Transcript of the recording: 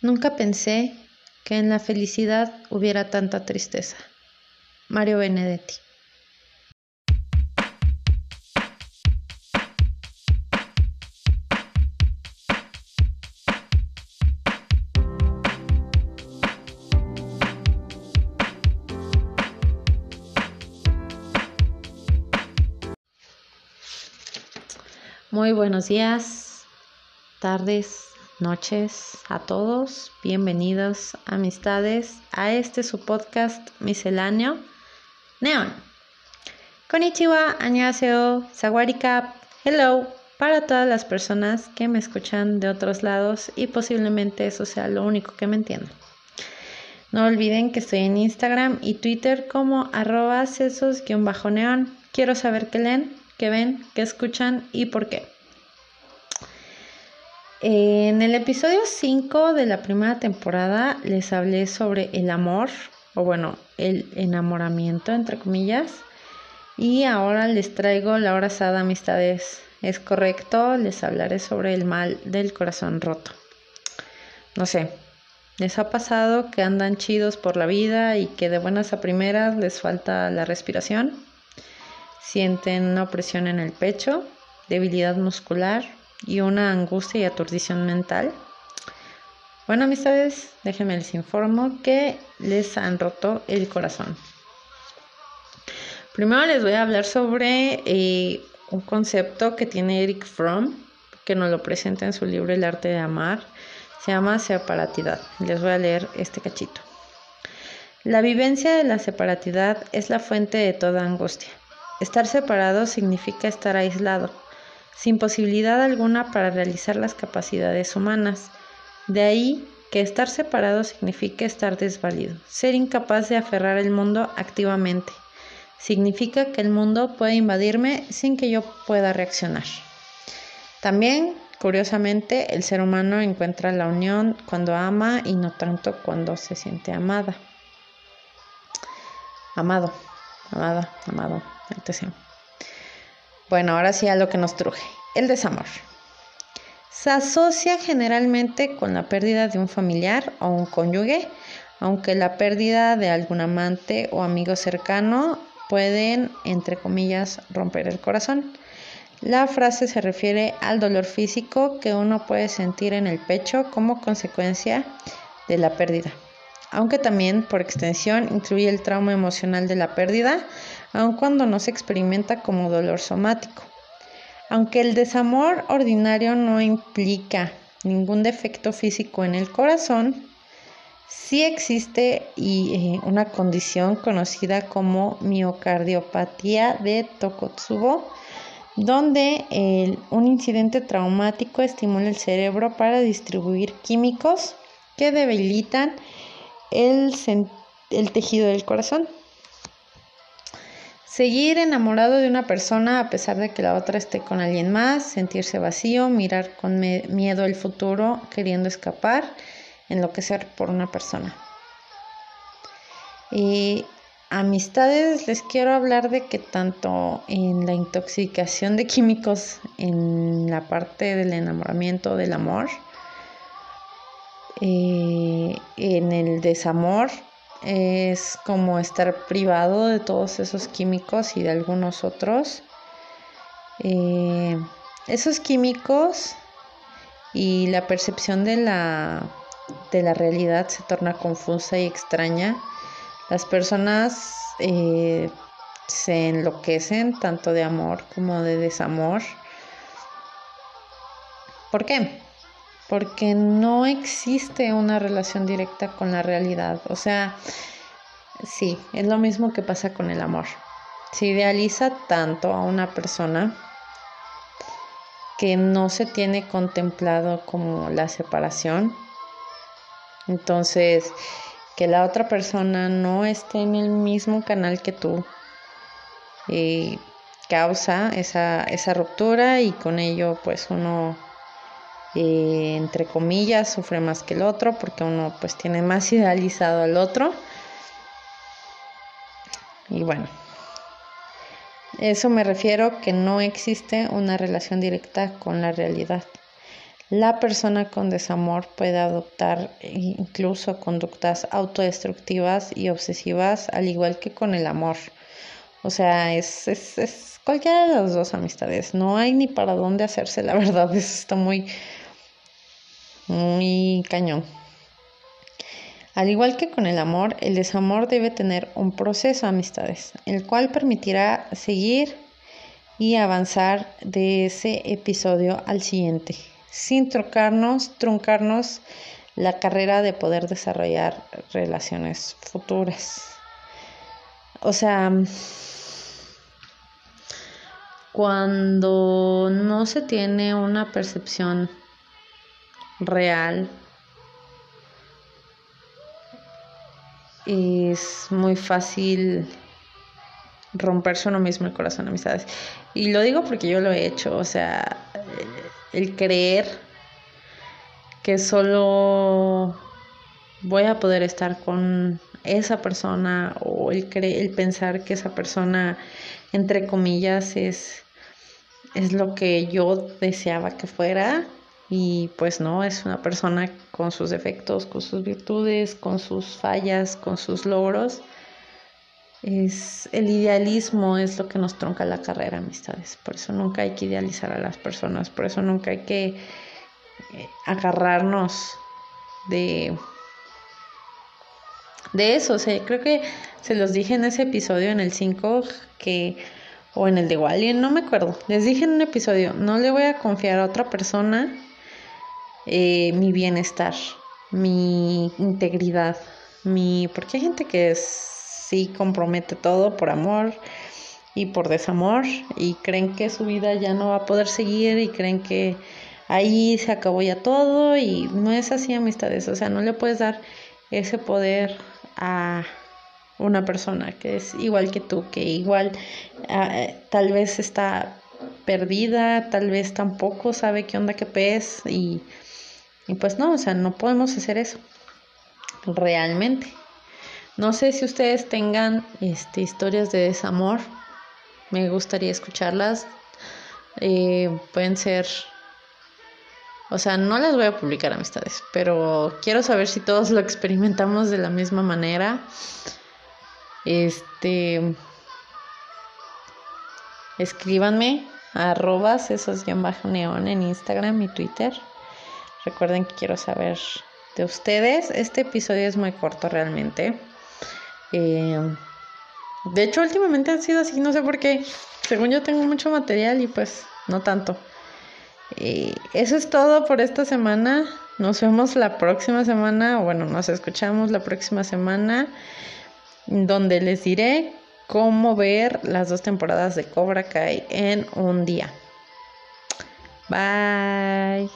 Nunca pensé que en la felicidad hubiera tanta tristeza. Mario Benedetti. Muy buenos días, tardes, noches a todos. Bienvenidos, amistades, a este su podcast misceláneo Neon. Konnichiwa, annyeonghaseyo, sawarika, hello para todas las personas que me escuchan de otros lados y posiblemente eso sea lo único que me entiendan. No olviden que estoy en Instagram y Twitter como arroba sesos-neón. Quiero saber qué leen, qué ven, qué escuchan y por qué. En el episodio 5 de la primera temporada les hablé sobre el amor, o bueno, el enamoramiento, entre comillas. Y ahora les traigo la hora sada, amistades. Es correcto, les hablaré sobre el mal del corazón roto. No sé, ¿les ha pasado que andan chidos por la vida y que de buenas a primeras les falta la respiración? sienten una opresión en el pecho, debilidad muscular y una angustia y aturdición mental. Bueno, amistades, déjenme les informo que les han roto el corazón. Primero les voy a hablar sobre eh, un concepto que tiene Eric Fromm, que nos lo presenta en su libro El arte de amar. Se llama separatidad. Les voy a leer este cachito. La vivencia de la separatidad es la fuente de toda angustia. Estar separado significa estar aislado, sin posibilidad alguna para realizar las capacidades humanas. De ahí que estar separado significa estar desvalido, ser incapaz de aferrar el mundo activamente. Significa que el mundo puede invadirme sin que yo pueda reaccionar. También, curiosamente, el ser humano encuentra la unión cuando ama y no tanto cuando se siente amada. Amado, amada, amado. Bueno, ahora sí a lo que nos truje, el desamor. Se asocia generalmente con la pérdida de un familiar o un cónyuge, aunque la pérdida de algún amante o amigo cercano pueden, entre comillas, romper el corazón. La frase se refiere al dolor físico que uno puede sentir en el pecho como consecuencia de la pérdida, aunque también por extensión incluye el trauma emocional de la pérdida, aun cuando no se experimenta como dolor somático. Aunque el desamor ordinario no implica ningún defecto físico en el corazón, sí existe eh, una condición conocida como miocardiopatía de Tokotsubo, donde un incidente traumático estimula el cerebro para distribuir químicos que debilitan el tejido del corazón. Seguir enamorado de una persona a pesar de que la otra esté con alguien más, sentirse vacío, mirar con miedo el futuro, queriendo escapar, enloquecer por una persona. Y amistades, les quiero hablar de que tanto en la intoxicación de químicos, en la parte del enamoramiento, del amor, eh, en el desamor, es como estar privado de todos esos químicos y de algunos otros. Eh, esos químicos y la percepción de la, de la realidad se torna confusa y extraña. Las personas eh, se enloquecen tanto de amor como de desamor. ¿Por qué? Porque no existe una relación directa con la realidad. O sea, sí, es lo mismo que pasa con el amor. Se idealiza tanto a una persona que no se tiene contemplado como la separación. Entonces, que la otra persona no esté en el mismo canal que tú eh, causa esa, esa ruptura y con ello pues uno eh, entre comillas, sufre más que el otro porque uno pues tiene más idealizado al otro. Y bueno, eso me refiero que no existe una relación directa con la realidad. La persona con desamor puede adoptar incluso conductas autodestructivas y obsesivas, al igual que con el amor. O sea, es, es, es cualquiera de las dos amistades. No hay ni para dónde hacerse, la verdad. Eso está muy, muy cañón. Al igual que con el amor, el desamor debe tener un proceso, amistades, el cual permitirá seguir y avanzar de ese episodio al siguiente, sin truncarnos, truncarnos la carrera de poder desarrollar relaciones futuras. O sea, cuando no se tiene una percepción real es muy fácil romperse uno mismo el corazón, amistades. Y lo digo porque yo lo he hecho, o sea, el creer que solo voy a poder estar con esa persona o el, el pensar que esa persona, entre comillas, es, es lo que yo deseaba que fuera, y pues no, es una persona con sus defectos, con sus virtudes, con sus fallas, con sus logros. Es el idealismo es lo que nos tronca la carrera, amistades. Por eso nunca hay que idealizar a las personas, por eso nunca hay que eh, agarrarnos de de eso, o sea, creo que se los dije en ese episodio en el 5 que o en el de Wally, no me acuerdo. Les dije en un episodio, no le voy a confiar a otra persona eh, mi bienestar, mi integridad, mi... Porque hay gente que sí compromete todo por amor y por desamor y creen que su vida ya no va a poder seguir y creen que ahí se acabó ya todo y no es así amistades, o sea, no le puedes dar ese poder a una persona que es igual que tú, que igual ah, tal vez está perdida, tal vez tampoco sabe qué onda que pez y y pues no, o sea, no podemos hacer eso realmente. No sé si ustedes tengan este, historias de desamor. Me gustaría escucharlas. Eh, pueden ser... O sea, no las voy a publicar amistades, pero quiero saber si todos lo experimentamos de la misma manera. Este... Escríbanme arrobas esos guion bajo neón en Instagram y Twitter. Recuerden que quiero saber de ustedes. Este episodio es muy corto realmente. Eh, de hecho, últimamente ha sido así, no sé por qué. Según yo tengo mucho material y pues no tanto. Eh, eso es todo por esta semana. Nos vemos la próxima semana, o bueno, nos escuchamos la próxima semana, donde les diré cómo ver las dos temporadas de Cobra Kai en un día. Bye.